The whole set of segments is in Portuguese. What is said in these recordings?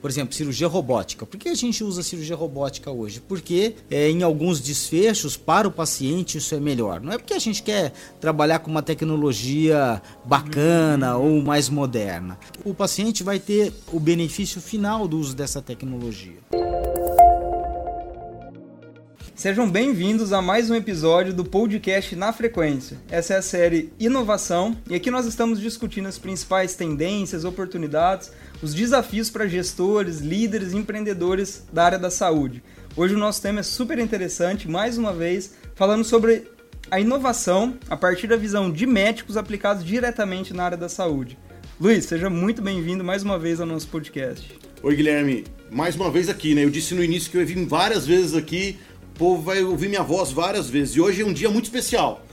Por exemplo, cirurgia robótica. Por que a gente usa cirurgia robótica hoje? Porque é, em alguns desfechos, para o paciente, isso é melhor. Não é porque a gente quer trabalhar com uma tecnologia bacana ou mais moderna. O paciente vai ter o benefício final do uso dessa tecnologia. Sejam bem-vindos a mais um episódio do podcast Na Frequência. Essa é a série Inovação e aqui nós estamos discutindo as principais tendências, oportunidades, os desafios para gestores, líderes e empreendedores da área da saúde. Hoje o nosso tema é super interessante, mais uma vez, falando sobre a inovação a partir da visão de médicos aplicados diretamente na área da saúde. Luiz, seja muito bem-vindo mais uma vez ao nosso podcast. Oi, Guilherme. Mais uma vez aqui, né? Eu disse no início que eu vim várias vezes aqui povo vai ouvir minha voz várias vezes. E hoje é um dia muito especial,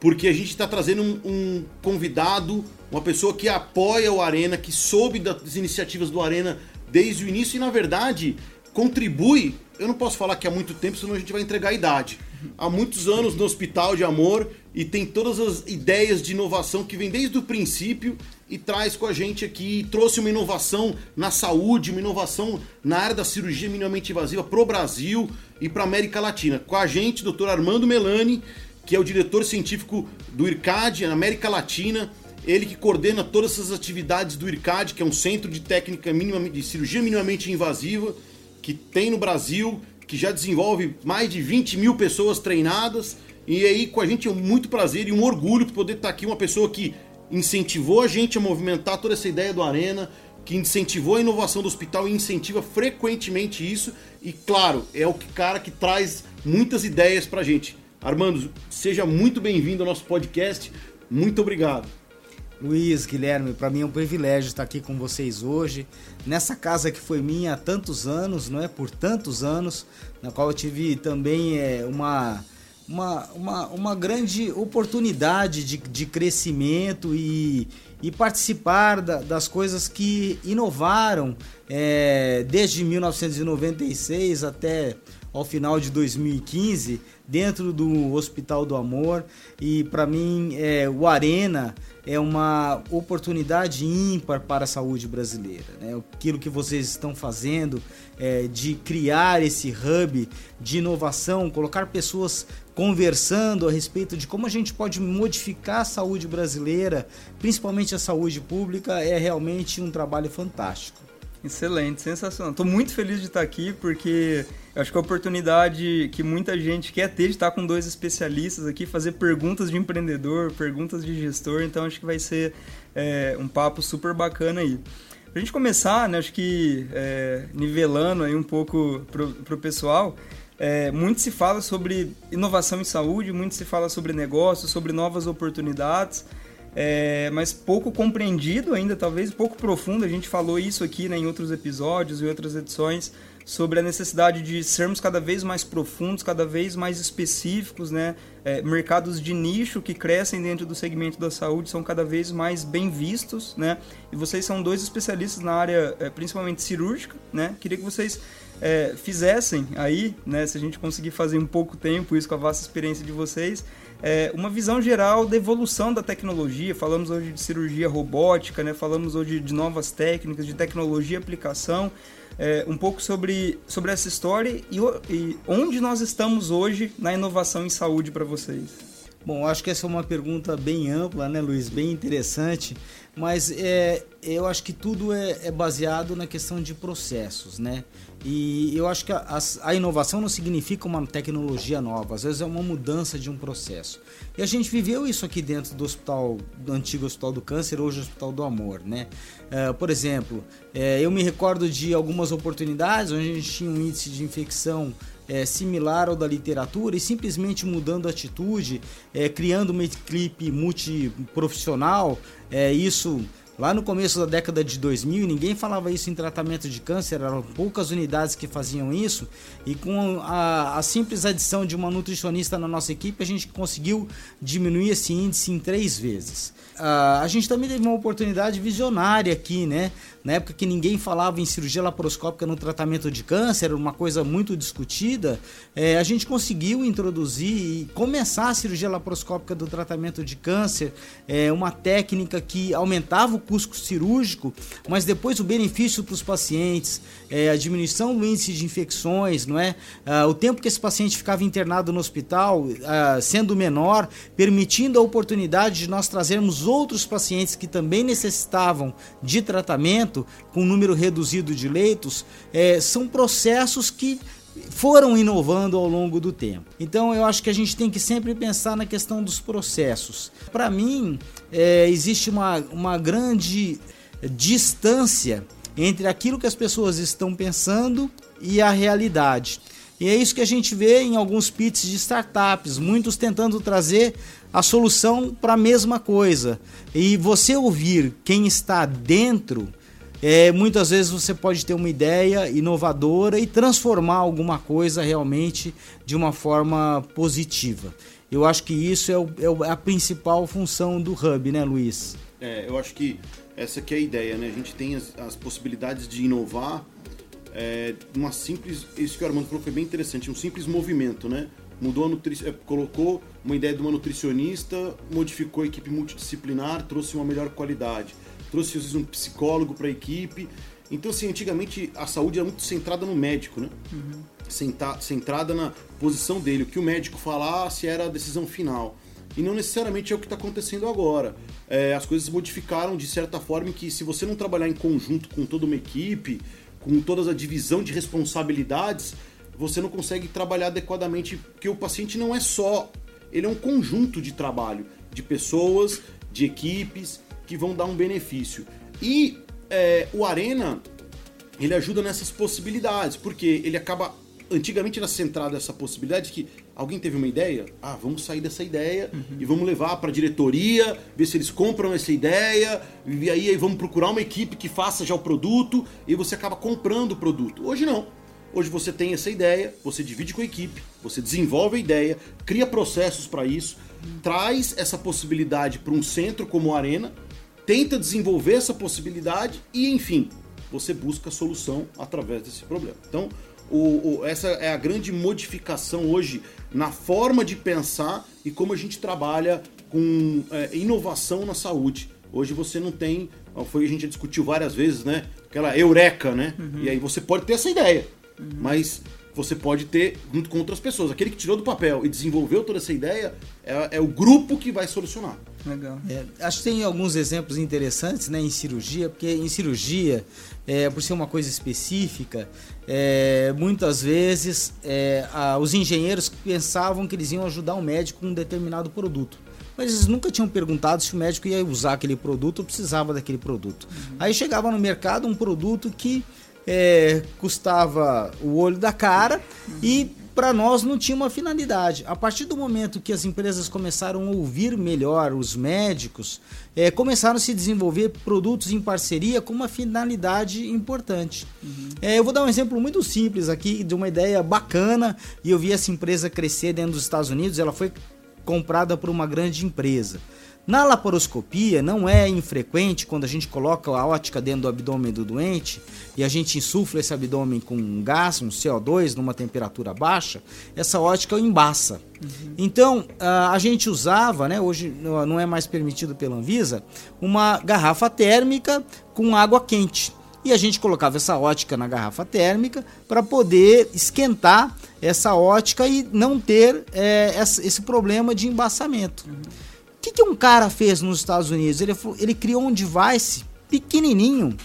porque a gente está trazendo um, um, convidado, uma pessoa que apoia o Arena, que soube das iniciativas do Arena desde o início e, na verdade, contribui. Eu não posso falar que há muito tempo, senão a gente vai entregar a idade. Há muitos anos no Hospital de Amor e tem todas as ideias de inovação que vem desde o princípio e traz com a gente aqui, trouxe uma inovação na saúde, uma inovação na área da cirurgia minimamente invasiva para o Brasil e para a América Latina. Com a gente, Dr. Armando Melani, que é o diretor científico do IRCAD na América Latina, ele que coordena todas essas atividades do IRCAD, que é um centro de técnica de cirurgia minimamente invasiva, que tem no Brasil, que já desenvolve mais de 20 mil pessoas treinadas. E aí, com a gente é um muito prazer e um orgulho poder estar aqui, uma pessoa que incentivou a gente a movimentar toda essa ideia do Arena, que incentivou a inovação do hospital e incentiva frequentemente isso. E claro, é o cara que traz muitas ideias pra gente. Armando, seja muito bem-vindo ao nosso podcast. Muito obrigado. Luiz, Guilherme, para mim é um privilégio estar aqui com vocês hoje, nessa casa que foi minha há tantos anos, não é? Por tantos anos, na qual eu tive também é, uma uma, uma, uma grande oportunidade de, de crescimento e, e participar da, das coisas que inovaram é, desde 1996 até ao final de 2015 dentro do Hospital do Amor. E para mim é, o Arena é uma oportunidade ímpar para a saúde brasileira. Né? Aquilo que vocês estão fazendo é, de criar esse hub de inovação, colocar pessoas conversando a respeito de como a gente pode modificar a saúde brasileira, principalmente a saúde pública, é realmente um trabalho fantástico. Excelente, sensacional. Estou muito feliz de estar aqui porque acho que a oportunidade que muita gente quer ter de estar com dois especialistas aqui, fazer perguntas de empreendedor, perguntas de gestor, então acho que vai ser é, um papo super bacana aí. Para a gente começar, né, acho que é, nivelando aí um pouco para o pessoal, é, muito se fala sobre inovação em saúde, muito se fala sobre negócios, sobre novas oportunidades, é, mas pouco compreendido ainda, talvez pouco profundo. A gente falou isso aqui né, em outros episódios e outras edições sobre a necessidade de sermos cada vez mais profundos, cada vez mais específicos, né? É, mercados de nicho que crescem dentro do segmento da saúde são cada vez mais bem vistos, né? E vocês são dois especialistas na área, é, principalmente cirúrgica, né? Queria que vocês é, fizessem aí, né, se a gente conseguir fazer em pouco tempo isso com a vasta experiência de vocês, é, uma visão geral da evolução da tecnologia. Falamos hoje de cirurgia robótica, né, falamos hoje de novas técnicas, de tecnologia e aplicação. É, um pouco sobre, sobre essa história e, e onde nós estamos hoje na inovação em saúde para vocês. Bom, acho que essa é uma pergunta bem ampla, né, Luiz? Bem interessante, mas é, eu acho que tudo é, é baseado na questão de processos, né? E eu acho que a, a, inovação não significa uma tecnologia nova, às vezes é uma mudança de um processo. E a gente viveu isso aqui dentro do hospital, do antigo Hospital do Câncer, hoje Hospital do Amor, né? Uh, por exemplo, é, eu me recordo de algumas oportunidades onde a gente tinha um índice de infecção é, similar ao da literatura e simplesmente mudando atitude, é, criando uma equipe multiprofissional, é, isso Lá no começo da década de 2000, ninguém falava isso em tratamento de câncer, eram poucas unidades que faziam isso, e com a, a, simples adição de uma nutricionista na nossa equipe, a gente conseguiu diminuir esse índice em três vezes. Uh, a gente também teve uma oportunidade visionária aqui, né? Na época que ninguém falava em cirurgia laparoscópica no tratamento de câncer, uma coisa muito discutida, é, a gente conseguiu introduzir e começar a cirurgia laparoscópica do tratamento de câncer, é, uma técnica que aumentava o custo cirúrgico, mas depois o benefício para os pacientes, é, a diminuição do índice de infecções, não é? Ah, o tempo que esse paciente ficava internado no hospital ah, sendo menor, permitindo a oportunidade de nós trazermos outros pacientes que também necessitavam de tratamento com um número reduzido de leitos, é, são processos que foram inovando ao longo do tempo. Então eu acho que a gente tem que sempre pensar na questão dos processos. Para mim, é, existe uma, uma grande distância entre aquilo que as pessoas estão pensando e a realidade. E é isso que a gente vê em alguns pits de startups, muitos tentando trazer a solução para a mesma coisa. E você ouvir quem está dentro é, muitas vezes você pode ter uma ideia inovadora e transformar alguma coisa realmente de uma forma positiva. Eu acho que isso é, o, é a principal função do Hub, né, Luiz? É, eu acho que essa que é a ideia, né? A gente tem as, as possibilidades de inovar é, uma simples, isso que o Armando falou foi bem interessante, um simples movimento, né? Mudou a nutri... É, colocou uma ideia de uma nutricionista, modificou a equipe multidisciplinar, trouxe uma melhor qualidade trouxe um psicólogo para a equipe. Então, assim, antigamente a saúde era muito centrada no médico, né? Uhum. Senta, centrada na posição dele. O que o médico falasse era a decisão final. E não necessariamente é o que está acontecendo agora. É, as coisas modificaram de certa forma que se você não trabalhar em conjunto com toda uma equipe, com toda a divisão de responsabilidades, você não consegue trabalhar adequadamente, porque o paciente não é só, ele é um conjunto de trabalho, de pessoas, de equipes, que vão dar um benefício. E é, o Arena, ele ajuda nessas possibilidades, porque ele acaba. Antigamente era centrado essa possibilidade de que alguém teve uma ideia, ah, vamos sair dessa ideia uhum. e vamos levar para a diretoria, ver se eles compram essa ideia, e aí, aí vamos procurar uma equipe que faça já o produto e você acaba comprando o produto. Hoje não. Hoje você tem essa ideia, você divide com a equipe, você desenvolve a ideia, cria processos para isso, traz essa possibilidade para um centro como a Arena, tenta desenvolver essa possibilidade e, enfim, você busca a solução através desse problema. Então, o, o, essa é a grande modificação hoje na forma de pensar e como a gente trabalha com é, inovação na saúde. Hoje você não tem, foi a gente discutiu várias vezes, né? Aquela eureka, né? Uhum. E aí você pode ter essa ideia, uhum. mas você pode ter junto com outras pessoas. Aquele que tirou do papel e desenvolveu toda essa ideia é, é o grupo que vai solucionar. Legal. É, acho que tem alguns exemplos interessantes né, em cirurgia, porque em cirurgia, é, por ser uma coisa específica, é, muitas vezes é, a, os engenheiros pensavam que eles iam ajudar um médico com um determinado produto. Mas eles nunca tinham perguntado se o médico ia usar aquele produto ou precisava daquele produto. Uhum. Aí chegava no mercado um produto que é, custava o olho da cara e para nós não tinha uma finalidade. A partir do momento que as empresas começaram a ouvir melhor os médicos, é, começaram a se desenvolver produtos em parceria com uma finalidade importante. Uhum. É, eu vou dar um exemplo muito simples aqui de uma ideia bacana e eu vi essa empresa crescer dentro dos Estados Unidos. Ela foi comprada por uma grande empresa. Na laparoscopia, não é infrequente quando a gente coloca a ótica dentro do abdômen do doente e a gente insufla esse abdômen com um gás, um CO2, numa temperatura baixa, essa ótica embaça. Uhum. Então, a gente usava, né, hoje não é mais permitido pela Anvisa, uma garrafa térmica com água quente. E a gente colocava essa ótica na garrafa térmica para poder esquentar essa ótica e não ter é, esse problema de embaçamento. Uhum que, que um cara fez nos Estados Unidos? Ele, ele criou um device pequenininho,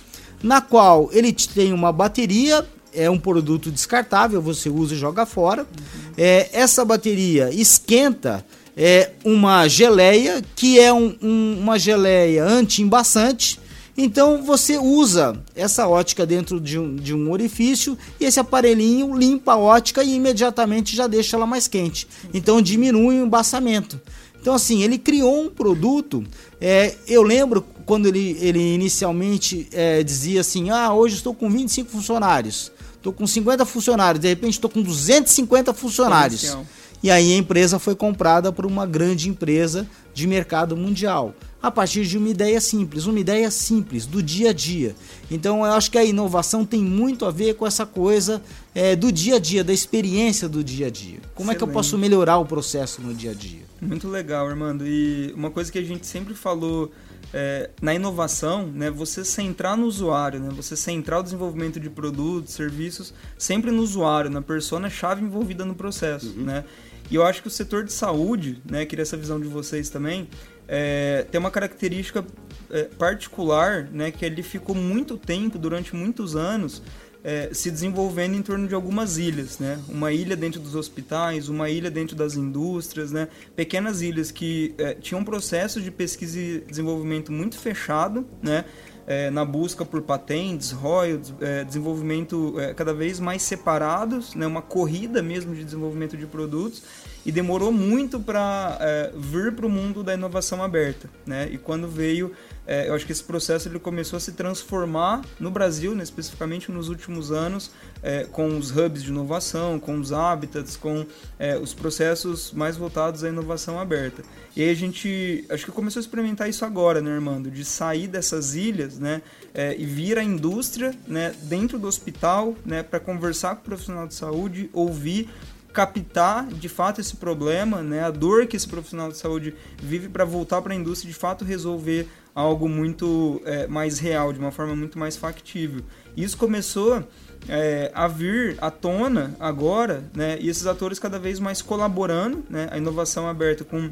na qual ele tem uma bateria, é um produto descartável, você usa e joga fora. Uhum. É, essa bateria esquenta é, uma geleia, que é um, um, uma geleia anti-embaçante. Então você usa essa ótica dentro de um, de um orifício e esse aparelhinho limpa a ótica e imediatamente já deixa ela mais quente. Então diminui o embaçamento. Então, assim, ele criou um produto. É, eu lembro quando ele, ele inicialmente é, dizia assim: ah, hoje estou com 25 funcionários, estou com 50 funcionários, de repente estou com 250 funcionários. E aí a empresa foi comprada por uma grande empresa de mercado mundial. a partir de uma ideia simples, uma ideia simples do dia a dia. Então eu acho que a inovação tem muito a ver com essa coisa é, do dia a dia, da experiência do dia a dia. Como Excelente. é que eu posso melhorar o processo no dia a dia? Muito legal, Armando. E uma coisa que a gente sempre falou é, na inovação, né, você centrar no usuário, né, você centrar o desenvolvimento de produtos, serviços, sempre no usuário, na persona-chave envolvida no processo. Uhum. Né? E eu acho que o setor de saúde, né, queria essa visão de vocês também, é, tem uma característica é, particular, né, que ele ficou muito tempo, durante muitos anos, é, se desenvolvendo em torno de algumas ilhas, né? Uma ilha dentro dos hospitais, uma ilha dentro das indústrias, né? Pequenas ilhas que é, tinham um processo de pesquisa e desenvolvimento muito fechado, né? É, na busca por patentes, royalties, é, desenvolvimento é, cada vez mais separados, né? Uma corrida mesmo de desenvolvimento de produtos e demorou muito para é, vir para o mundo da inovação aberta, né? E quando veio, é, eu acho que esse processo ele começou a se transformar no Brasil, né, especificamente nos últimos anos, é, com os hubs de inovação, com os habitats, com é, os processos mais voltados à inovação aberta. E aí a gente, acho que começou a experimentar isso agora, né, Armando? De sair dessas ilhas, né, é, e vir à indústria, né, dentro do hospital, né, para conversar com o profissional de saúde, ouvir captar de fato esse problema, né, a dor que esse profissional de saúde vive para voltar para a indústria e de fato resolver algo muito é, mais real, de uma forma muito mais factível. Isso começou é, a vir à tona agora, né, e esses atores cada vez mais colaborando, né, a inovação aberta com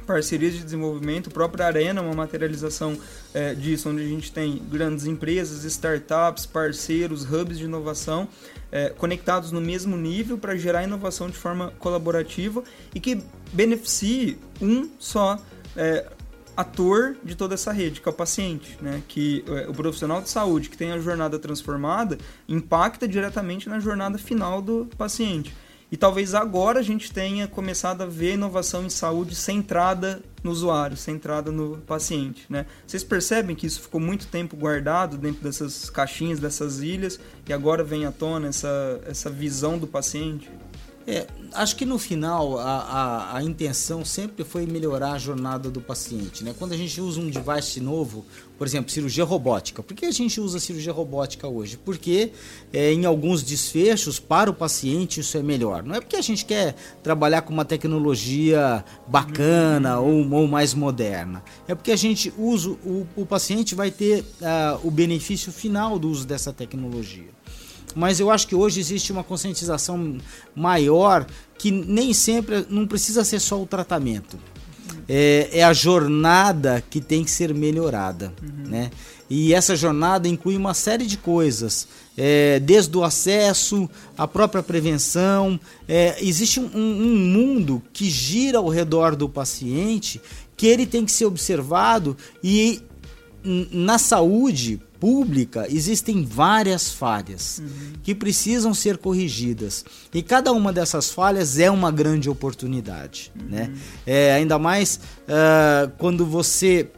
parcerias de desenvolvimento, a própria Arena, uma materialização é, disso, onde a gente tem grandes empresas, startups, parceiros, hubs de inovação é, conectados no mesmo nível para gerar inovação de forma colaborativa e que beneficie um só é, ator de toda essa rede, que é o paciente, né? Que é, o profissional de saúde que tem a jornada transformada impacta diretamente na jornada final do paciente. E talvez agora a gente tenha começado a ver inovação em saúde centrada no usuário, centrada no paciente. Né? Vocês percebem que isso ficou muito tempo guardado dentro dessas caixinhas, dessas ilhas, e agora vem à tona essa, essa visão do paciente? É, acho que no final a, a, a, intenção sempre foi melhorar a jornada do paciente. Né? Quando a gente usa um device novo, por exemplo, cirurgia robótica. Por que a gente usa cirurgia robótica hoje? Porque é, em alguns desfechos, para o paciente, isso é melhor. Não é porque a gente quer trabalhar com uma tecnologia bacana ou, ou mais moderna. É porque a gente usa, o, o paciente vai ter uh, o benefício final do uso dessa tecnologia mas eu acho que hoje existe uma conscientização maior que nem sempre não precisa ser só o tratamento. É, é a jornada que tem que ser melhorada, uhum. né? E essa jornada inclui uma série de coisas, é, desde o acesso, a própria prevenção. É, existe um, um mundo que gira ao redor do paciente que ele tem que ser observado e na saúde pública existem várias falhas uhum. que precisam ser corrigidas e cada uma dessas falhas é uma grande oportunidade, uhum. né? É, ainda mais uh, quando você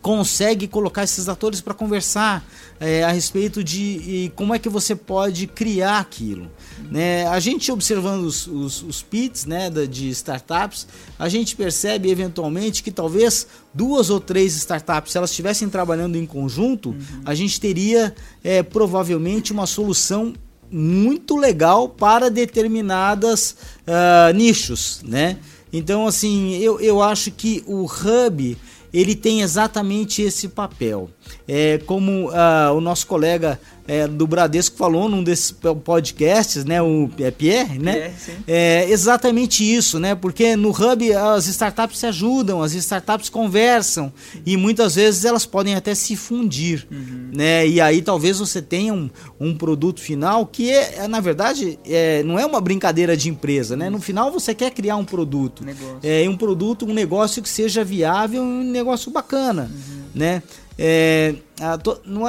consegue colocar esses atores para conversar é, a respeito de como é que você pode criar aquilo. Né? A gente observando os, os, os pits né, de startups, a gente percebe eventualmente que talvez duas ou três startups, se elas estivessem trabalhando em conjunto, uhum. a gente teria é, provavelmente uma solução muito legal para determinadas uh, nichos, né? Então, assim, eu, eu acho que o Hub ele tem exatamente esse papel. É, como uh, o nosso colega é, do Bradesco falou num desses podcasts, né, o é Pierre, né? Pierre, é exatamente isso, né? Porque no Hub as startups se ajudam, as startups conversam e muitas vezes elas podem até se fundir, uhum. né? E aí talvez você tenha um, um produto final que é, é na verdade é, não é uma brincadeira de empresa, né? No final você quer criar um produto, negócio. é um produto, um negócio que seja viável, um negócio bacana, uhum. né? É, a,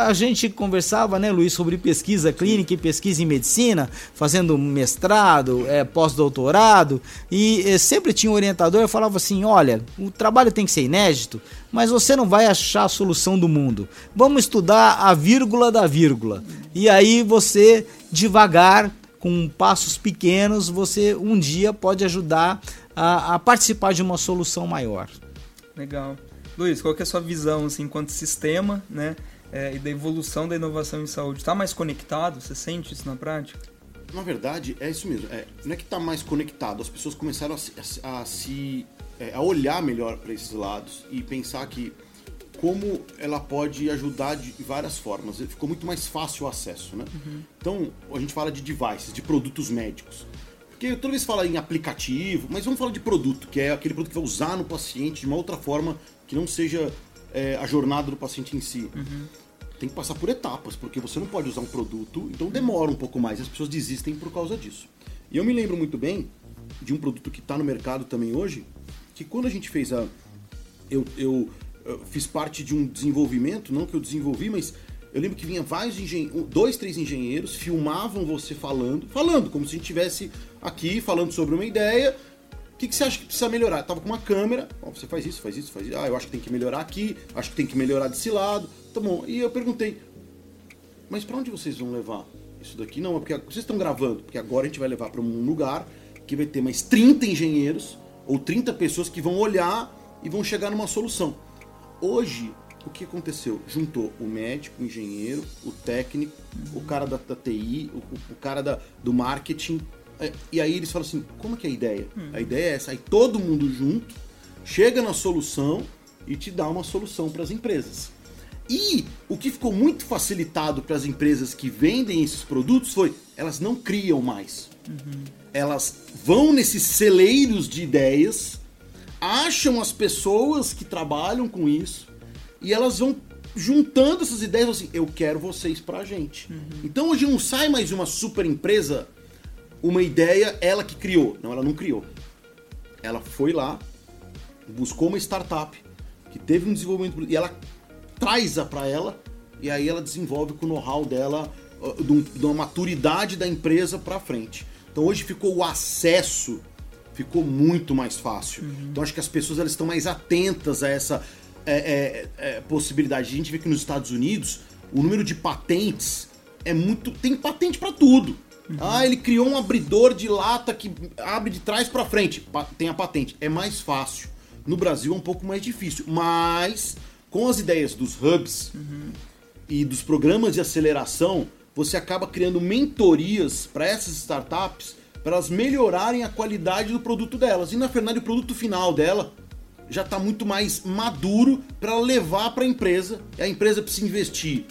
a, gente conversava, né, Luiz, sobre pesquisa clínica e pesquisa em medicina, fazendo mestrado, é, pós-doutorado, e é, sempre tinha um orientador, eu falava assim, olha, o trabalho tem que ser inédito, mas você não vai achar a solução do mundo. Vamos estudar a vírgula da vírgula. E aí você, devagar, com passos pequenos, você um dia pode ajudar a, a participar de uma solução maior. Legal. Luiz, qual que é a sua visão assim, enquanto sistema né, é, e da evolução da inovação em saúde? Está mais conectado? Você sente isso na prática? Na verdade, é isso mesmo. É, não é que está mais conectado, as pessoas começaram a, a, a se é, a olhar melhor para esses lados e pensar que como ela pode ajudar de várias formas. Ficou muito mais fácil o acesso, né? Uhum. Então, a gente fala de devices, de produtos médicos. Porque toda vez fala em aplicativo, mas vamos falar de produto, que é aquele produto que vai usar no paciente de uma outra forma que não seja é, a jornada do paciente em si. Uhum. Tem que passar por etapas, porque você não pode usar um produto, então demora um pouco mais. As pessoas desistem por causa disso. E eu me lembro muito bem de um produto que está no mercado também hoje, que quando a gente fez a. Eu, eu, eu, fiz parte de um desenvolvimento, não que eu desenvolvi, mas eu lembro que vinha vários engenheiros, dois, três engenheiros, filmavam você falando, falando, como se a gente estivesse aqui falando sobre uma ideia. O que, que, você acha que precisa melhorar? Eu tava com uma câmera, ó, você faz isso, faz isso, faz isso. Ah, eu acho que tem que melhorar aqui, acho que tem que melhorar desse lado. Tá bom. E eu perguntei, mas para onde vocês vão levar isso daqui? Não, é porque vocês estão gravando, porque agora a gente vai levar para um lugar que vai ter mais 30 engenheiros ou 30 pessoas que vão olhar e vão chegar numa solução. Hoje, o que aconteceu? Juntou o médico, o engenheiro, o técnico, o cara da, da TI, o, o, cara da, do marketing. É, e aí eles falam assim: como que é a ideia? Hum. A ideia é essa, aí todo mundo junto chega na solução e te dá uma solução para as empresas. E o que ficou muito facilitado para as empresas que vendem esses produtos foi elas não criam mais. Uhum. Elas vão nesses celeiros de ideias, acham as pessoas que trabalham com isso e elas vão juntando essas ideias assim, eu quero vocês pra gente. Uhum. Então hoje não sai mais uma super empresa, uma ideia, ela que criou. Não, ela não criou. Ela foi lá, buscou uma startup que teve um desenvolvimento e ela traz a para ela e aí ela desenvolve com o know-how dela, de uma maturidade da empresa para frente. Então hoje ficou o acesso ficou muito mais fácil. Uhum. Então acho que as pessoas elas estão mais atentas a essa é, é, é, possibilidade. A gente vê que nos Estados Unidos o número de patentes é muito. tem patente para tudo. Uhum. Ah, ele criou um abridor de lata que abre de trás para frente. Tem a patente. É mais fácil. No Brasil é um pouco mais difícil. Mas com as ideias dos hubs uhum. e dos programas de aceleração, você acaba criando mentorias para essas startups para elas melhorarem a qualidade do produto delas. E na verdade o produto final dela já está muito mais maduro para levar para a empresa. E a empresa precisa investir.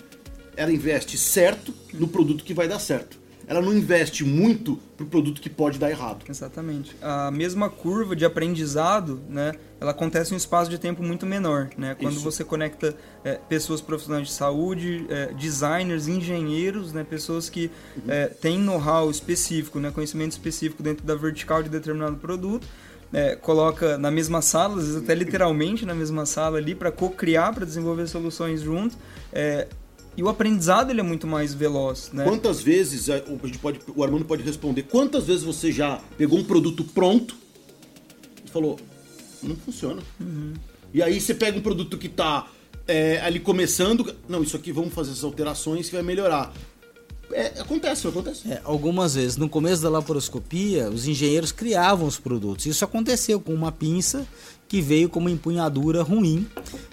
Ela investe certo no produto que vai dar certo ela não investe muito para o produto que pode dar errado. Exatamente. A mesma curva de aprendizado, né, ela acontece em um espaço de tempo muito menor. Né? Quando Isso. você conecta é, pessoas profissionais de saúde, é, designers, engenheiros, né, pessoas que uhum. é, têm know-how específico, né, conhecimento específico dentro da vertical de determinado produto, é, coloca na mesma sala, às vezes até literalmente na mesma sala ali, para co-criar, para desenvolver soluções junto. É, e o aprendizado ele é muito mais veloz, né? Quantas vezes a gente pode, o Armando pode responder? Quantas vezes você já pegou um produto pronto e falou não funciona? Uhum. E aí você pega um produto que está é, ali começando, não, isso aqui vamos fazer essas alterações que vai melhorar. É, acontece, acontece. É, algumas vezes, no começo da laparoscopia, os engenheiros criavam os produtos. Isso aconteceu com uma pinça que veio com uma empunhadura ruim.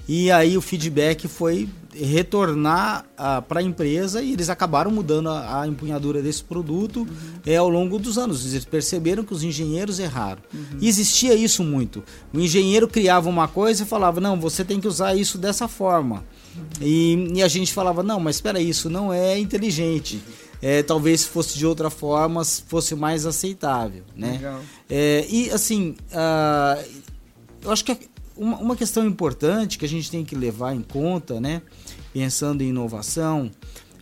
E aí o feedback foi retornar ah, para a empresa e eles acabaram mudando a, a empunhadura desse produto uhum. é, ao longo dos anos. Eles perceberam que os engenheiros erraram. Uhum. E existia isso muito. O engenheiro criava uma coisa e falava: não, você tem que usar isso dessa forma. Uhum. E, e, a gente falava: não, mas espera, isso não é inteligente. É, talvez se fosse de outra forma fosse mais aceitável, né? É, e assim, uh, eu acho que uma, uma questão importante que a gente tem que levar em conta, né, pensando em inovação,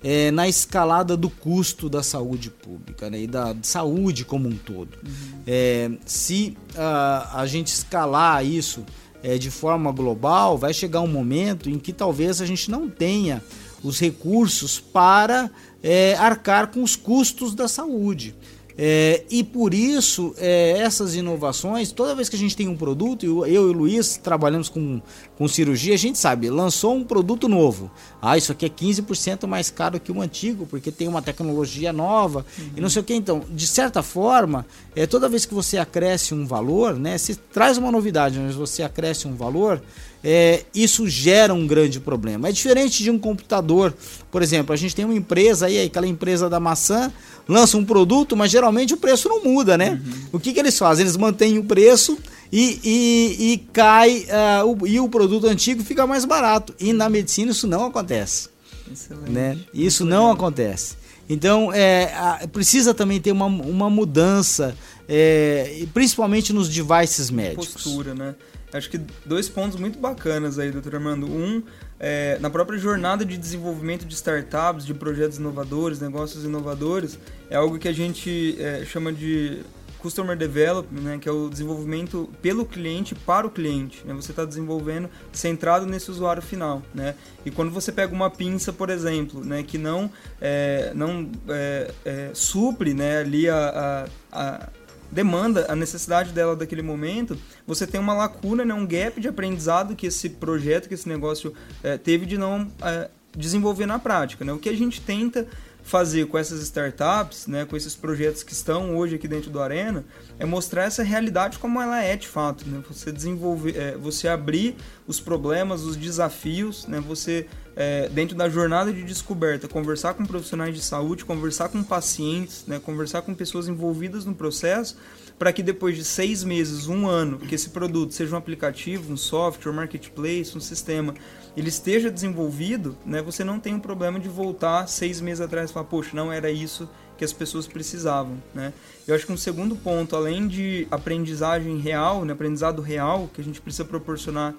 é na escalada do custo da saúde pública né, e da saúde como um todo. Uhum. É, se uh, a gente escalar isso é, de forma global, vai chegar um momento em que talvez a gente não tenha os recursos para é, arcar com os custos da saúde. É, e por isso, é, essas inovações, toda vez que a gente tem um produto, eu, eu e o Luiz trabalhamos com, com cirurgia, a gente sabe, lançou um produto novo. Ah, isso aqui é 15% mais caro que o antigo, porque tem uma tecnologia nova uhum. e não sei o que. Então, de certa forma, é, toda vez que você acresce um valor, né, se traz uma novidade, mas você acresce um valor, é, isso gera um grande problema. É diferente de um computador, por exemplo, a gente tem uma empresa aí, aquela empresa da maçã, lança um produto, mas geralmente o preço não muda, né? Uhum. O que, que eles fazem? Eles mantêm o preço e, e, e cai uh, o, e o produto antigo fica mais barato. E na medicina isso não acontece. Excelente. Né? Isso não acontece. Então, é, a, precisa também ter uma, uma mudança, é, principalmente nos devices médicos. Postura, né? Acho que dois pontos muito bacanas aí, doutor Armando. Um, é, na própria jornada de desenvolvimento de startups, de projetos inovadores, negócios inovadores, é algo que a gente é, chama de Customer Development, né, que é o desenvolvimento pelo cliente para o cliente. Né? Você está desenvolvendo centrado nesse usuário final. Né? E quando você pega uma pinça, por exemplo, né, que não, é, não é, é, supre né, ali a, a, a, demanda, a necessidade dela daquele momento, você tem uma lacuna, né, um gap de aprendizado que esse projeto, que esse negócio é, teve de não é, desenvolver na prática. Né? O que a gente tenta fazer com essas startups, né, com esses projetos que estão hoje aqui dentro do Arena, é mostrar essa realidade como ela é de fato. Né? Você desenvolver, é, você abrir os problemas, os desafios, né? você é, dentro da jornada de descoberta, conversar com profissionais de saúde, conversar com pacientes, né? conversar com pessoas envolvidas no processo, para que depois de seis meses, um ano, que esse produto seja um aplicativo, um software, um marketplace, um sistema ele esteja desenvolvido, né, você não tem um problema de voltar seis meses atrás e falar, poxa, não era isso que as pessoas precisavam, né? Eu acho que um segundo ponto, além de aprendizagem real, né, aprendizado real que a gente precisa proporcionar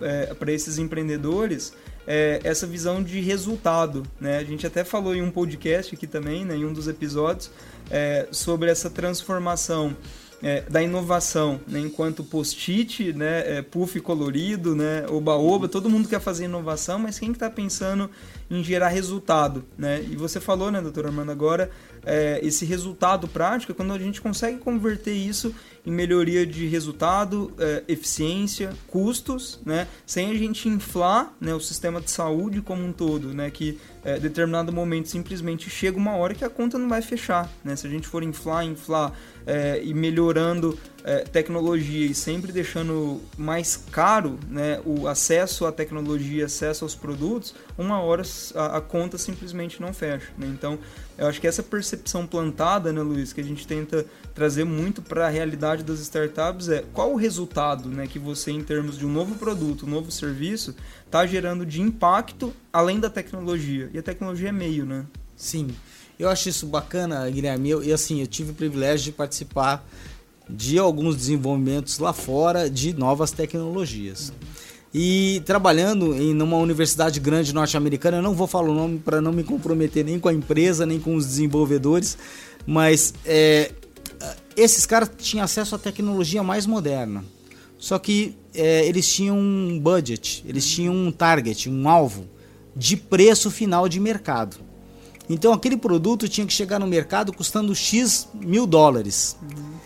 é, para esses empreendedores, é essa visão de resultado, né? A gente até falou em um podcast aqui também, né, em um dos episódios, é, sobre essa transformação é, da inovação, né? enquanto post-it, né? É, puff colorido, né? oba-oba, todo mundo quer fazer inovação, mas quem está pensando em gerar resultado? Né? E você falou, né, doutora Armando, agora, é, esse resultado prático é quando a gente consegue converter isso em melhoria de resultado, é, eficiência, custos, né? sem a gente inflar né, o sistema de saúde como um todo, né? que é, determinado momento simplesmente chega uma hora que a conta não vai fechar. Né? Se a gente for inflar, inflar é, e melhorando é, tecnologia e sempre deixando mais caro né, o acesso à tecnologia, acesso aos produtos, uma hora a, a conta simplesmente não fecha. Né? Então, eu acho que essa percepção plantada, né, Luiz, que a gente tenta trazer muito para a realidade das startups é qual o resultado né, que você, em termos de um novo produto, um novo serviço, está gerando de impacto além da tecnologia. E a tecnologia é meio, né? Sim. Eu acho isso bacana, Guilherme. Eu, e assim, eu tive o privilégio de participar de alguns desenvolvimentos lá fora de novas tecnologias. E trabalhando em uma universidade grande norte-americana, eu não vou falar o nome para não me comprometer nem com a empresa, nem com os desenvolvedores, mas é, esses caras tinham acesso à tecnologia mais moderna. Só que é, eles tinham um budget, eles tinham um target, um alvo de preço final de mercado. Então aquele produto tinha que chegar no mercado custando X mil dólares. Uhum.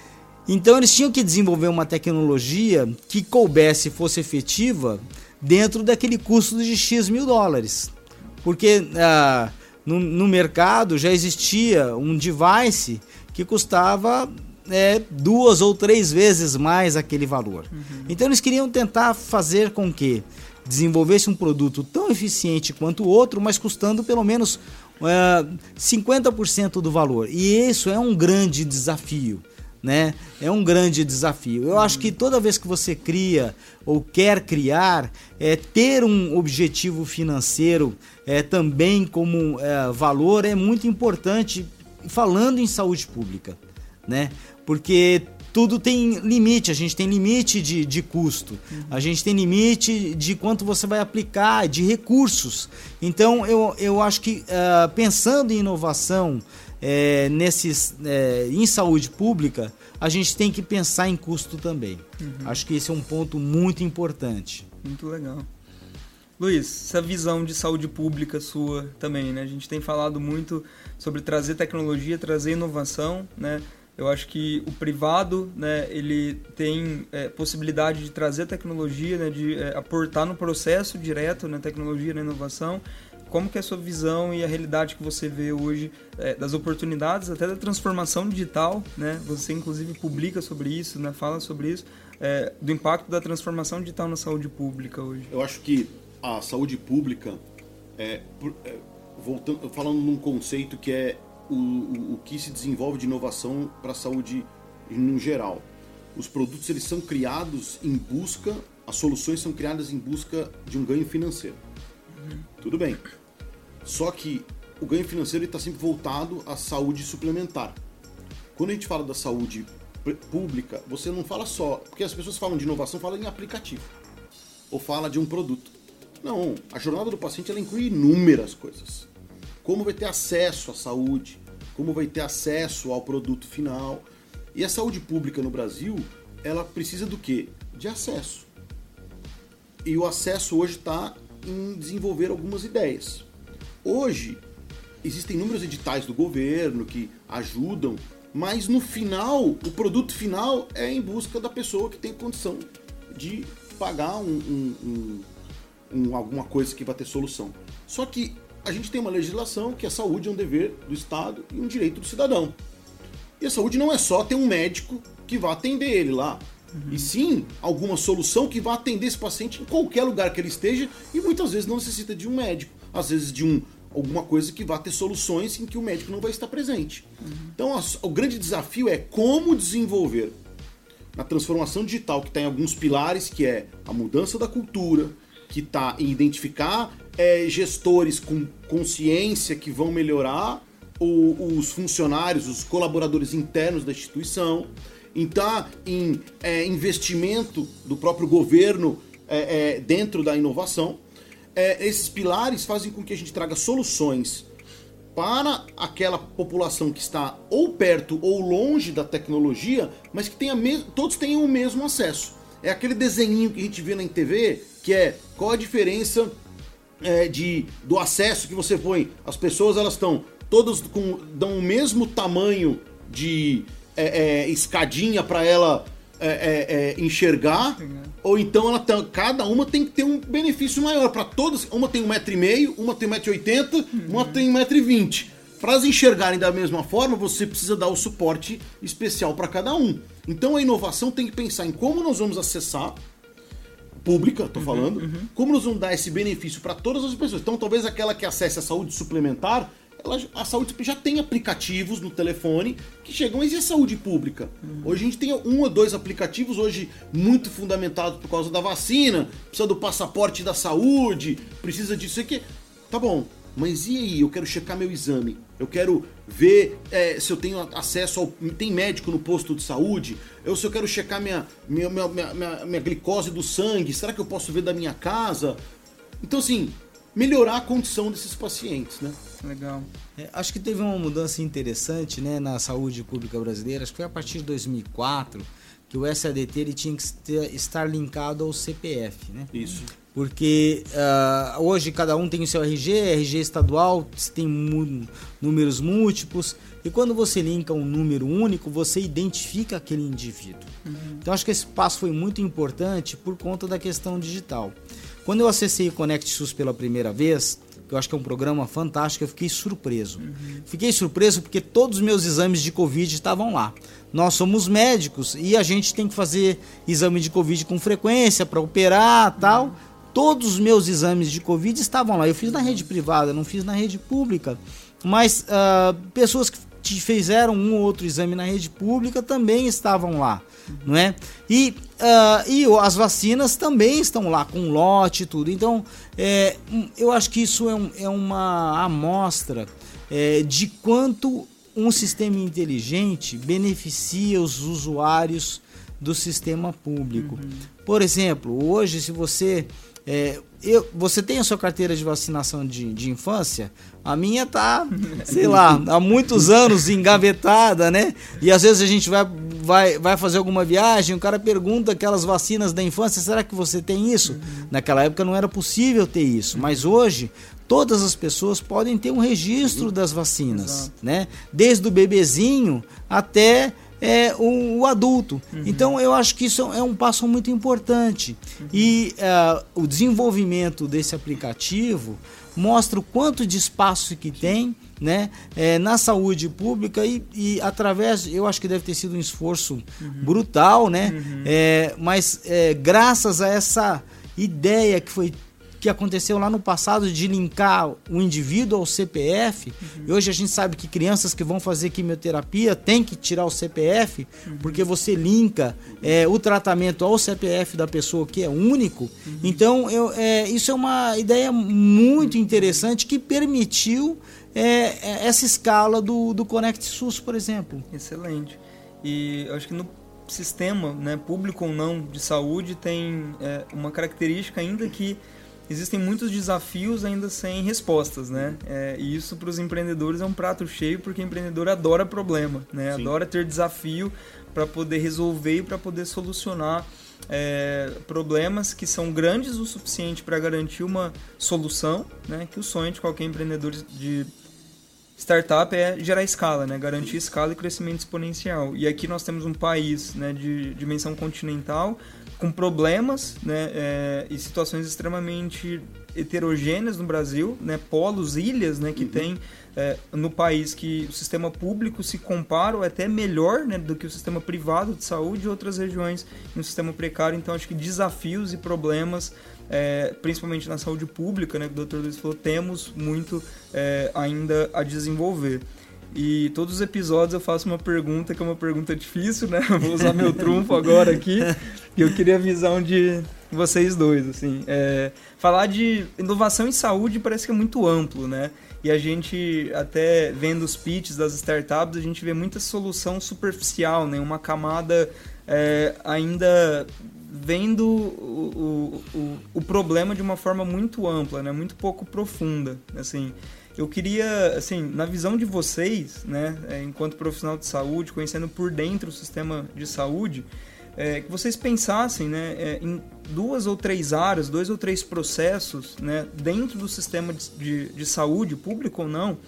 Então eles tinham que desenvolver uma tecnologia que coubesse e fosse efetiva dentro daquele custo de X mil dólares. Porque ah, no, no, mercado já existia um device que custava é, duas ou três vezes mais aquele valor. Uhum. Então eles queriam tentar fazer com que desenvolvesse um produto tão eficiente quanto o outro, mas custando pelo menos é, 50% do valor. E isso é um grande desafio né? É um grande desafio. Eu acho que toda vez que você cria ou quer criar, é, ter um objetivo financeiro é, também como é, valor é muito importante, falando em saúde pública, né? Porque tudo tem limite, a gente tem limite de, de custo, a gente tem limite de quanto você vai aplicar, de recursos. Então eu, eu acho que uh, pensando em inovação, é, nesses, é, em saúde pública, a gente tem que pensar em custo também. Uhum. Acho que esse é um ponto muito importante. Muito legal. Luiz, essa visão de saúde pública sua também, né? A gente tem falado muito sobre trazer tecnologia, trazer inovação, né? Eu acho que o privado, né, ele tem é, possibilidade de trazer tecnologia, né, de é, aportar no processo direto na né, tecnologia, na inovação, como que é a sua visão e a realidade que você vê hoje é, das oportunidades, até da transformação digital, né? Você inclusive publica sobre isso, né? Fala sobre isso, é, do impacto da transformação digital na saúde pública hoje. Eu acho que a saúde pública, é, é voltando, falando num conceito que é o, o, que se desenvolve de inovação para a saúde no geral. Os produtos eles são criados em busca, as soluções são criadas em busca de um ganho financeiro. Tudo bem. Só que o ganho financeiro está sempre voltado à saúde suplementar. Quando a gente fala da saúde pública, você não fala só, porque as pessoas falam de inovação, falam em aplicativo ou fala de um produto. Não, a jornada do paciente ela inclui inúmeras coisas. Como vai ter acesso à saúde, como vai ter acesso ao produto final. E a saúde pública no Brasil, ela precisa do quê? De acesso. E o acesso hoje está em desenvolver algumas ideias. Hoje, existem inúmeros editais do governo que ajudam, mas no final, o produto final é em busca da pessoa que tem condição de pagar um, um, um, um alguma coisa que vai ter solução. Só que a gente tem uma legislação que a saúde é um dever do Estado e um direito do cidadão. E a saúde não é só ter um médico que vá atender ele lá. Uhum. E sim alguma solução que vá atender esse paciente em qualquer lugar que ele esteja e muitas vezes não necessita de um médico às vezes de um, alguma coisa que vá ter soluções em que o médico não vai estar presente. Uhum. Então, a, o grande desafio é como desenvolver na transformação digital, que está em alguns pilares, que é a mudança da cultura, que está em identificar é, gestores com consciência que vão melhorar o, os funcionários, os colaboradores internos da instituição, está em é, investimento do próprio governo é, é dentro da inovação é, esses pilares fazem com que a gente traga soluções para aquela população que está ou perto ou longe da tecnologia, mas que tenha todos tenham o mesmo acesso. É aquele desenho que a gente vê na TV, que é qual a diferença é, de, do acesso que você põe. As pessoas elas estão todas com dão o mesmo tamanho de é, é, escadinha para ela é, é, é, enxergar, ou então ela tá, cada uma tem que ter um benefício maior para todas. Uma tem um metro e meio, uma tem um metro e oitenta, uhum. uma tem um metro e vinte. Para elas enxergarem da mesma forma, você precisa dar o suporte especial para cada um. Então a inovação tem que pensar em como nós vamos acessar pública, tô uhum, falando, uhum. como nós vamos dar esse benefício para todas as pessoas. Então talvez aquela que acesse a saúde suplementar ela, a saúde já tem aplicativos no telefone que chegam, mas e a saúde pública? Uhum. Hoje a gente tem um ou dois aplicativos, hoje muito fundamentados por causa da vacina, precisa do passaporte da saúde, precisa disso aqui. Tá bom, mas e aí? Eu quero checar meu exame. Eu quero ver é, se eu tenho acesso ao. Tem médico no posto de saúde? Eu se eu quero checar minha, minha, minha, minha, minha glicose do sangue, será que eu posso ver da minha casa? Então, assim, melhorar a condição desses pacientes, né? Legal. É, acho que teve uma mudança interessante né, na saúde pública brasileira. Acho que foi a partir de 2004 que o SADT ele tinha que estar linkado ao CPF, né? Isso. Porque uh, hoje cada um tem o seu RG, RG estadual, tem números múltiplos, e quando você linka um número único, você identifica aquele indivíduo. Uhum. Então acho que esse passo foi muito importante por conta da questão digital. Quando eu acessei o Connect SUS pela primeira vez, que eu acho que é um programa fantástico, eu fiquei surpreso. Uhum. Fiquei surpreso porque todos os meus exames de Covid estavam lá. Nós somos médicos e a gente tem que fazer exame de Covid com frequência para operar tal. Uhum. Todos os meus exames de Covid estavam lá. Eu fiz na rede privada, não fiz na rede pública. Mas uh, pessoas que fizeram um ou outro exame na rede pública também estavam lá, não é? E, uh, e as vacinas também estão lá com lote e tudo. Então, é, eu acho que isso é, um, é uma amostra é, de quanto um sistema inteligente beneficia os usuários do sistema público. Uhum. Por exemplo, hoje, se você é, eu, você tem a sua carteira de vacinação de, de infância? A minha tá, sei lá, há muitos anos engavetada, né? E às vezes a gente vai, vai, vai fazer alguma viagem, o cara pergunta aquelas vacinas da infância, será que você tem isso? Naquela época não era possível ter isso, mas hoje todas as pessoas podem ter um registro das vacinas, Exato. né? Desde o bebezinho até é, o, o adulto. Uhum. Então eu acho que isso é um passo muito importante. Uhum. E uh, o desenvolvimento desse aplicativo mostra o quanto de espaço que tem né, é, na saúde pública e, e, através, eu acho que deve ter sido um esforço uhum. brutal, né, uhum. é, mas é, graças a essa ideia que foi que aconteceu lá no passado de linkar o indivíduo ao CPF. Uhum. E hoje a gente sabe que crianças que vão fazer quimioterapia têm que tirar o CPF, uhum. porque você linka é, o tratamento ao CPF da pessoa que é único. Uhum. Então, eu, é, isso é uma ideia muito interessante que permitiu é, é essa escala do, do Connect SUS, por exemplo. Excelente. E acho que no sistema, né, público ou não, de saúde, tem é, uma característica ainda que existem muitos desafios ainda sem respostas, né? É, e isso para os empreendedores é um prato cheio, porque o empreendedor adora problema, né? Sim. Adora ter desafio para poder resolver e para poder solucionar é, problemas que são grandes o suficiente para garantir uma solução, né? Que o sonho de qualquer empreendedor de startup é gerar escala, né? Garantir escala e crescimento exponencial. E aqui nós temos um país, né, de dimensão continental com problemas né, é, e situações extremamente heterogêneas no Brasil, né, polos, ilhas né, que uhum. tem é, no país que o sistema público se compara ou é até melhor né, do que o sistema privado de saúde e outras regiões no sistema precário. Então, acho que desafios e problemas, é, principalmente na saúde pública, né, que o Dr. Luiz falou, temos muito é, ainda a desenvolver. E todos os episódios eu faço uma pergunta que é uma pergunta difícil, né? Vou usar meu trunfo agora aqui. E eu queria a visão de vocês dois, assim. É, falar de inovação em saúde parece que é muito amplo, né? E a gente, até vendo os pitches das startups, a gente vê muita solução superficial, né? Uma camada é, ainda vendo o, o, o, o problema de uma forma muito ampla, né? Muito pouco profunda, assim. Eu queria, assim, na visão de vocês, né, é, enquanto profissional de saúde, conhecendo por dentro o sistema de saúde, é, que vocês pensassem né, é, em duas ou três áreas, dois ou três processos né, dentro do sistema de, de, de saúde, público ou não,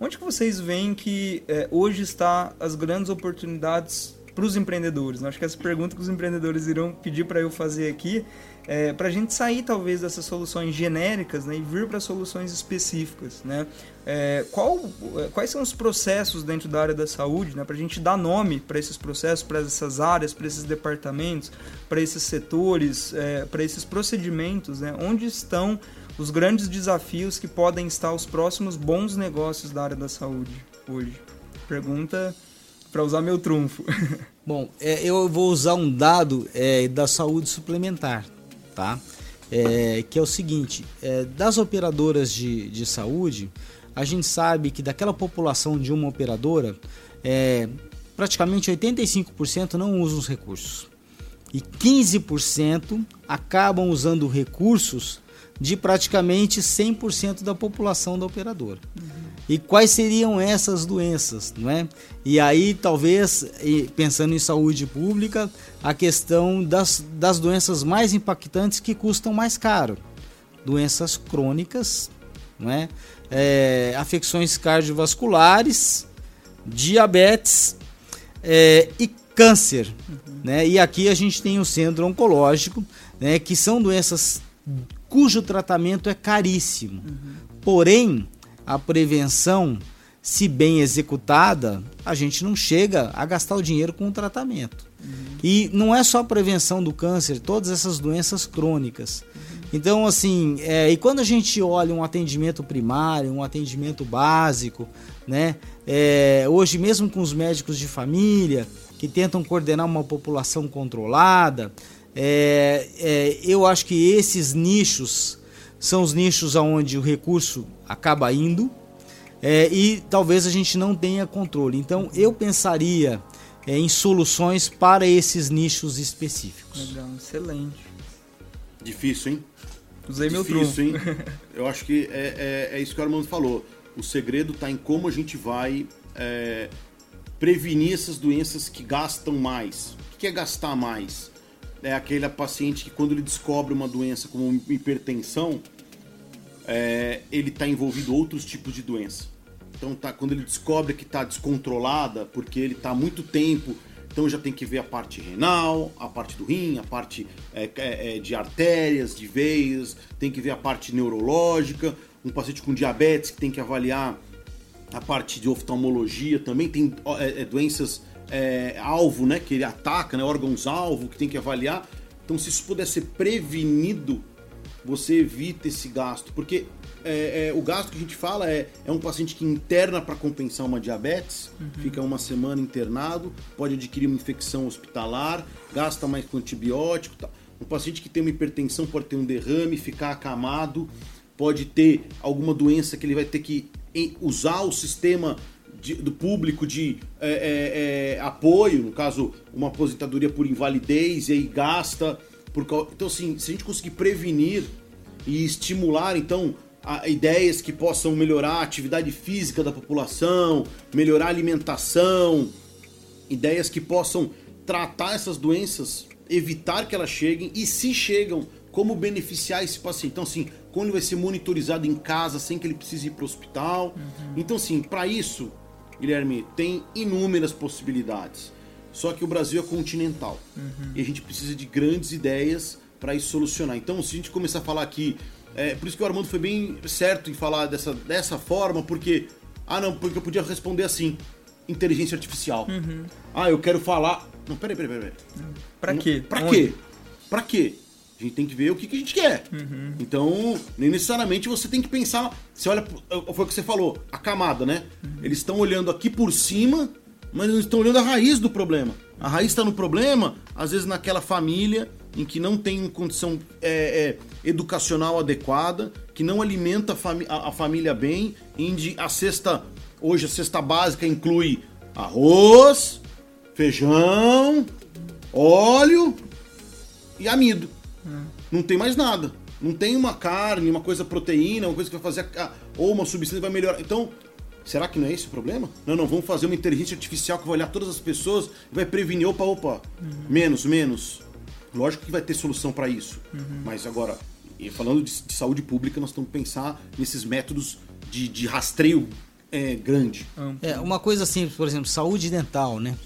onde que vocês veem que é, hoje está as grandes oportunidades para os empreendedores? Acho que essa pergunta que os empreendedores irão pedir para eu fazer aqui é, para a gente sair talvez dessas soluções genéricas né, e vir para soluções específicas. Né? É, qual, quais são os processos dentro da área da saúde né, para a gente dar nome para esses processos, para essas áreas, para esses departamentos, para esses setores, é, para esses procedimentos? Né? Onde estão os grandes desafios que podem estar os próximos bons negócios da área da saúde hoje? Pergunta para usar meu trunfo. Bom, é, eu vou usar um dado é, da saúde suplementar tá? É, que é o seguinte: é, das operadoras de, de saúde, a gente sabe que daquela população de uma operadora, é, praticamente 85% não usam os recursos e 15% acabam usando recursos de praticamente 100% da população da operadora. Uhum. E quais seriam essas doenças, não é? E aí, talvez, pensando em saúde pública, a questão das, das doenças mais impactantes que custam mais caro. Doenças crônicas, não é? é afecções cardiovasculares, diabetes é, e câncer. Uhum. Né? E aqui a gente tem o centro oncológico, né? que são doenças cujo tratamento é caríssimo. Uhum. Porém, a prevenção, se bem executada, a gente não chega a gastar o dinheiro com o tratamento. Uhum. E não é só a prevenção do câncer, todas essas doenças crônicas. Uhum. Então, assim, é, e quando a gente olha um atendimento primário, um atendimento básico, né? É, hoje, mesmo com os médicos de família, que tentam coordenar uma população controlada, é, é, eu acho que esses nichos são os nichos aonde o recurso acaba indo é, e talvez a gente não tenha controle. Então eu pensaria é, em soluções para esses nichos específicos. Legal, excelente. Difícil, hein? Usei Difícil, meu trunfo. hein? Eu acho que é, é, é, isso que o Armando falou. O segredo está em como a gente vai é, prevenir essas doenças que gastam mais. O que é gastar mais? É aquele paciente que quando ele descobre uma doença como hipertensão, é, ele está envolvido outros tipos de doença. Então, tá, quando ele descobre que está descontrolada, porque ele está há muito tempo, então já tem que ver a parte renal, a parte do rim, a parte é, é, é, de artérias, de veias, tem que ver a parte neurológica, um paciente com diabetes que tem que avaliar a parte de oftalmologia também, tem é, é, doenças alvo, né, que ele ataca, né, órgãos alvo que tem que avaliar. Então, se isso puder ser prevenido, você evita esse gasto, porque é, é, o gasto que a gente fala é, é um paciente que interna para compensar uma diabetes, uhum. fica uma semana internado, pode adquirir uma infecção hospitalar, gasta mais com antibiótico. Tá. Um paciente que tem uma hipertensão pode ter um derrame, ficar acamado, pode ter alguma doença que ele vai ter que usar o sistema de, do público de é, é, é, apoio, no caso, uma aposentadoria por invalidez, e aí gasta. Por, então, assim, se a gente conseguir prevenir e estimular, então, a, ideias que possam melhorar a atividade física da população, melhorar a alimentação, ideias que possam tratar essas doenças, evitar que elas cheguem e se chegam, como beneficiar esse paciente. Então, assim, ele vai ser monitorizado em casa sem que ele precise ir para o hospital. Uhum. Então, assim, para isso, Guilherme, tem inúmeras possibilidades. Só que o Brasil é continental uhum. e a gente precisa de grandes ideias para isso solucionar. Então, se a gente começar a falar aqui, é, por isso que o Armando foi bem certo em falar dessa, dessa forma, porque ah não, porque eu podia responder assim, inteligência artificial. Uhum. Ah, eu quero falar. Não, peraí, peraí, peraí. Pra quê? Pra Onde? quê? Pra quê? A gente tem que ver o que, que a gente quer. Uhum. Então, nem necessariamente você tem que pensar. Você olha, foi o que você falou, a camada, né? Uhum. Eles estão olhando aqui por cima, mas não estão olhando a raiz do problema. A raiz está no problema, às vezes naquela família em que não tem condição é, é, educacional adequada, que não alimenta a, fami a, a família bem, onde a cesta, hoje a cesta básica inclui arroz, feijão, óleo e amido. Não tem mais nada. Não tem uma carne, uma coisa proteína, uma coisa que vai fazer. A, ou uma substância que vai melhorar. Então, será que não é esse o problema? Não, não, vamos fazer uma inteligência artificial que vai olhar todas as pessoas e vai prevenir. Opa, opa, uhum. menos, menos. Lógico que vai ter solução para isso. Uhum. Mas agora, falando de, de, saúde pública, nós temos que pensar nesses métodos de, de rastreio é, grande. É, uma coisa simples, por exemplo, saúde dental, né?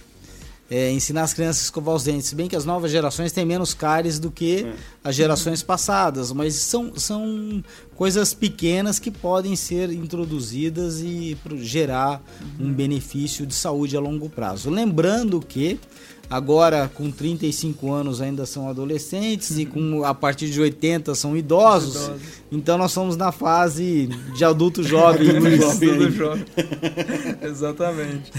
É, ensinar as crianças a escovar os dentes. Se bem que as novas gerações têm menos cáries do que é. as gerações passadas, mas são, são coisas pequenas que podem ser introduzidas e gerar um benefício de saúde a longo prazo. Lembrando que agora com 35 anos ainda são adolescentes uhum. e com a partir de 80 são idosos. idosos. Então nós somos na fase de adulto jovem. adulto jovem. Exatamente.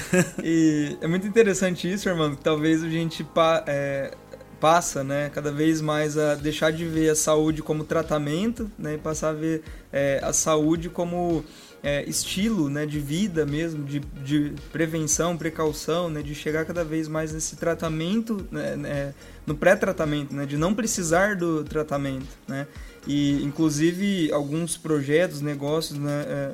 E é muito interessante isso, irmão, que talvez a gente pa é, passa, né, cada vez mais a deixar de ver a saúde como tratamento, né, e passar a ver é, a saúde como é, estilo né, de vida mesmo, de, de prevenção, precaução, né, de chegar cada vez mais nesse tratamento, né, né, no pré-tratamento, né, de não precisar do tratamento. Né? E, inclusive, alguns projetos, negócios né, é,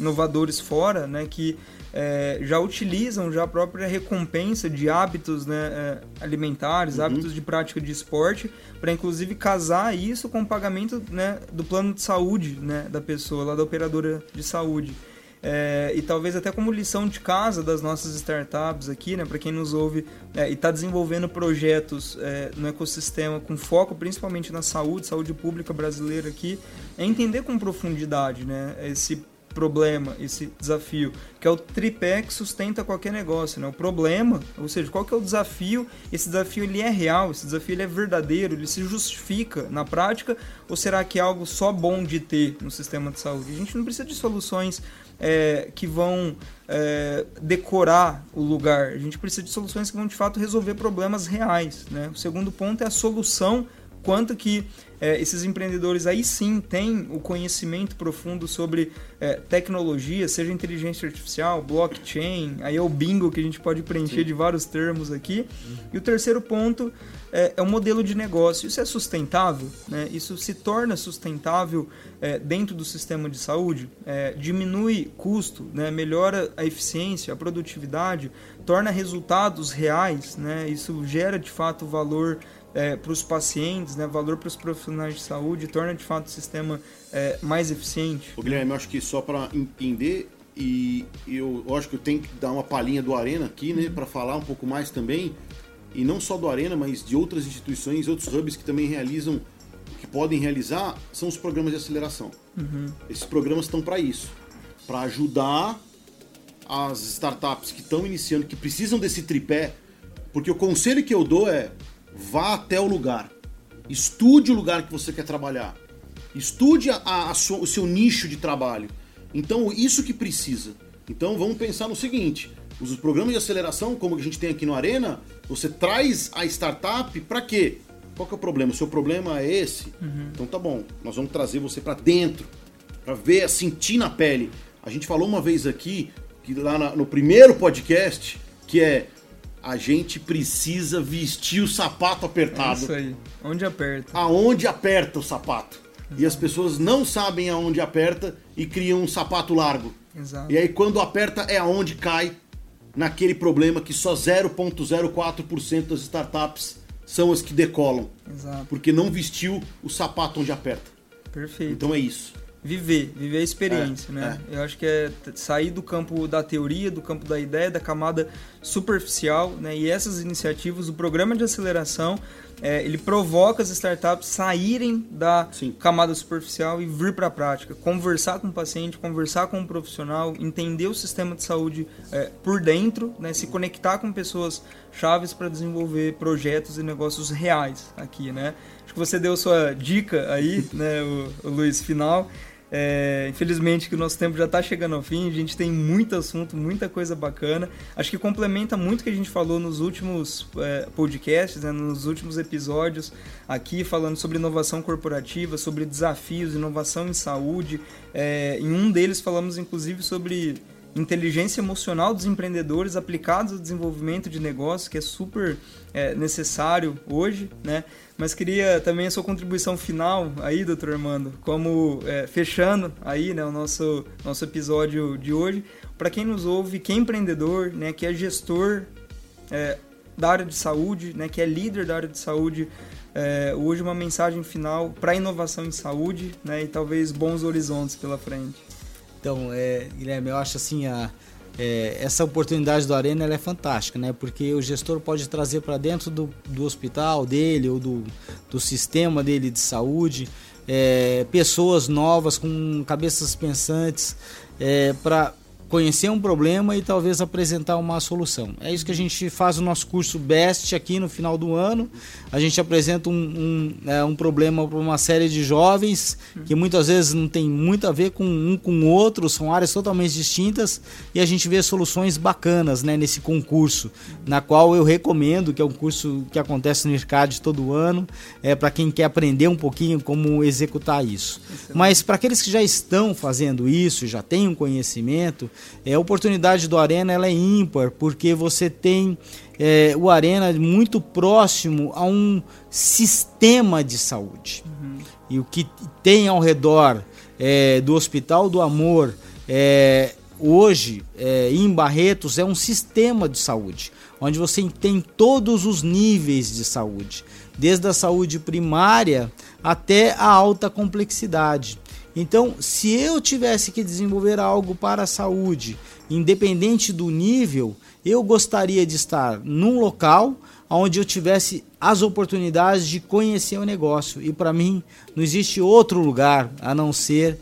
inovadores fora, né, que é, já utilizam já a própria recompensa de hábitos né, é, alimentares, uhum. hábitos de prática de esporte, para inclusive casar isso com o pagamento né, do plano de saúde né, da pessoa, lá da operadora de saúde. É, e talvez até como lição de casa das nossas startups aqui, né, para quem nos ouve é, e está desenvolvendo projetos é, no ecossistema com foco principalmente na saúde, saúde pública brasileira aqui, é entender com profundidade né, esse problema, esse desafio, que é o tripé que sustenta qualquer negócio, né? O problema, ou seja, qual que é o desafio? Esse desafio ele é real, esse desafio ele é verdadeiro, ele se justifica na prática, ou será que é algo só bom de ter no sistema de saúde? A gente não precisa de soluções é, que vão é, decorar o lugar, a gente precisa de soluções que vão de fato resolver problemas reais, né? O segundo ponto é a solução quanto que é, esses empreendedores aí sim têm o conhecimento profundo sobre é, tecnologia, seja inteligência artificial, blockchain, aí é o bingo que a gente pode preencher sim. de vários termos aqui. Uhum. E o terceiro ponto é, é o modelo de negócio. Isso é sustentável? Né? Isso se torna sustentável é, dentro do sistema de saúde? É, diminui custo, né? melhora a eficiência, a produtividade, torna resultados reais, né? isso gera de fato valor é, para os pacientes, né, valor para os profissionais de saúde, torna de fato o sistema é, mais eficiente. O Guilherme, eu acho que só para entender, e eu, eu acho que eu tenho que dar uma palhinha do Arena aqui, né, para falar um pouco mais também, e não só do Arena, mas de outras instituições, outros hubs que também realizam, que podem realizar são os programas de aceleração. Uhum. Esses programas estão para isso, para ajudar as startups que estão iniciando, que precisam desse tripé, porque o conselho que eu dou é vá até o lugar, estude o lugar que você quer trabalhar, estude a, a, a o seu nicho de trabalho. Então, isso que precisa. Então, vamos pensar no seguinte: os programas de aceleração, como a gente tem aqui no Arena, você traz a startup para quê? Qual que é o problema? O seu problema é esse? Uhum. Então tá bom, nós vamos trazer você para dentro, para ver, sentir na pele. A gente falou uma vez aqui, que lá na, no primeiro podcast, que é a gente precisa vestir o sapato apertado. É isso aí, onde aperta. Aonde aperta o sapato. Exato. E as pessoas não sabem aonde aperta e criam um sapato largo. Exato. E aí quando aperta é aonde cai naquele problema que só 0,04% das startups são as que decolam. Exato. Porque não vestiu o sapato onde aperta. Perfeito. Então é isso. Viver, viver a experiência, É, né? Eu acho que é sair do campo da teoria, do campo da ideia, da camada superficial, né? E essas iniciativas, o programa de aceleração, é, ele provoca as startups saírem da Sim. camada superficial e vir para a prática, conversar com o paciente, conversar com o profissional, entender o sistema de saúde é, por dentro, né? Se conectar com pessoas chaves para desenvolver projetos e negócios reais aqui, né? Acho que você deu sua dica aí, né, o, o Luiz, final. É, infelizmente que o nosso tempo já está chegando ao fim, a gente tem muito assunto, muita coisa bacana. Acho que complementa muito o que a gente falou nos últimos é, podcasts, né, nos últimos episódios aqui, falando sobre inovação corporativa, sobre desafios, inovação em saúde. É, em um deles falamos inclusive sobre inteligência emocional dos empreendedores aplicados ao desenvolvimento de negócios, que é super é, necessário hoje, né? Mas queria também a sua contribuição final aí, doutor Armando, como é, fechando aí né, o nosso, nosso episódio de hoje, para quem nos ouve, que é empreendedor, né, que é gestor é, da área de saúde, né, que é líder da área de saúde, é, hoje uma mensagem final para inovação em saúde né, e talvez bons horizontes pela frente. Então, é, Guilherme, eu acho assim, a, é, essa oportunidade do Arena é fantástica, né? Porque o gestor pode trazer para dentro do, do hospital dele ou do, do sistema dele de saúde é, pessoas novas com cabeças pensantes é, para conhecer um problema e talvez apresentar uma solução. É isso que a gente faz no nosso curso BEST aqui no final do ano. A gente apresenta um, um, é, um problema para uma série de jovens que muitas vezes não tem muito a ver com um com o outro, são áreas totalmente distintas e a gente vê soluções bacanas né, nesse concurso, na qual eu recomendo, que é um curso que acontece no IRCAD todo ano, é para quem quer aprender um pouquinho como executar isso. Mas para aqueles que já estão fazendo isso, já têm um conhecimento, é, a oportunidade do Arena ela é ímpar, porque você tem é, o Arena muito próximo a um sistema de saúde. Uhum. E o que tem ao redor é, do Hospital do Amor, é, hoje, é, em Barretos, é um sistema de saúde, onde você tem todos os níveis de saúde, desde a saúde primária até a alta complexidade. Então, se eu tivesse que desenvolver algo para a saúde, independente do nível, eu gostaria de estar num local onde eu tivesse as oportunidades de conhecer o negócio. E para mim, não existe outro lugar a não ser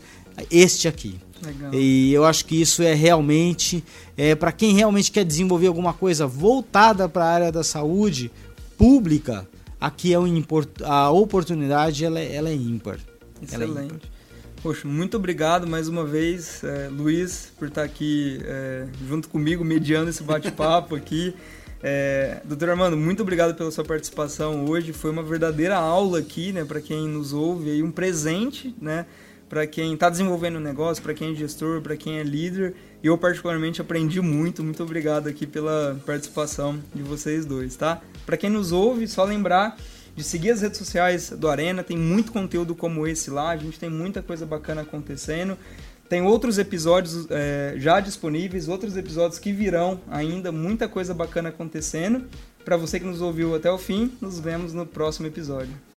este aqui. Legal. E eu acho que isso é realmente, é, para quem realmente quer desenvolver alguma coisa voltada para a área da saúde pública, aqui é um a oportunidade ela, é- é ímpar. Ela é ímpar. Excelente. Poxa, muito obrigado mais uma vez, é, Luiz, por estar aqui é, junto comigo, mediando esse bate-papo aqui. É, doutor Armando, muito obrigado pela sua participação hoje. Foi uma verdadeira aula aqui, né, para quem nos ouve, aí um presente, né, para quem está desenvolvendo um negócio, para quem é gestor, para quem é líder. Eu particularmente aprendi muito. Muito obrigado aqui pela participação de vocês dois, tá? Para quem nos ouve, só lembrar de seguir as redes sociais do Arena, tem muito conteúdo como esse lá, a gente tem muita coisa bacana acontecendo. Tem outros episódios é, já disponíveis, outros episódios que virão ainda, muita coisa bacana acontecendo. Para você que nos ouviu até o fim, nos vemos no próximo episódio.